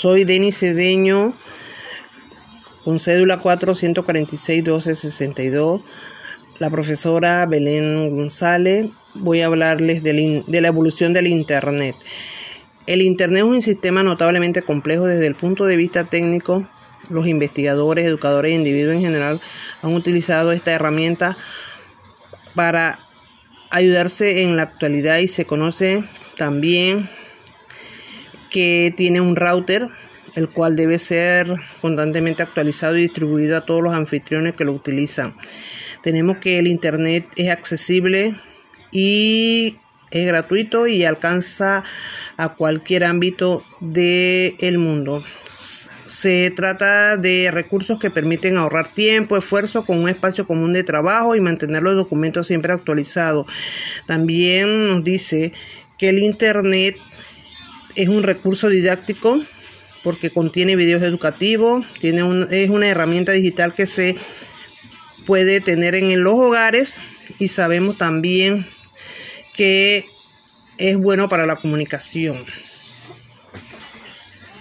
Soy Denis Cedeño, con cédula 4 146 12 62. La profesora Belén González. Voy a hablarles de la evolución del Internet. El Internet es un sistema notablemente complejo desde el punto de vista técnico. Los investigadores, educadores e individuos en general han utilizado esta herramienta para ayudarse en la actualidad y se conoce también que tiene un router el cual debe ser constantemente actualizado y distribuido a todos los anfitriones que lo utilizan. Tenemos que el Internet es accesible y es gratuito y alcanza a cualquier ámbito del mundo. Se trata de recursos que permiten ahorrar tiempo, esfuerzo con un espacio común de trabajo y mantener los documentos siempre actualizados. También nos dice que el Internet es un recurso didáctico porque contiene videos educativos, tiene es una herramienta digital que se puede tener en los hogares y sabemos también que es bueno para la comunicación.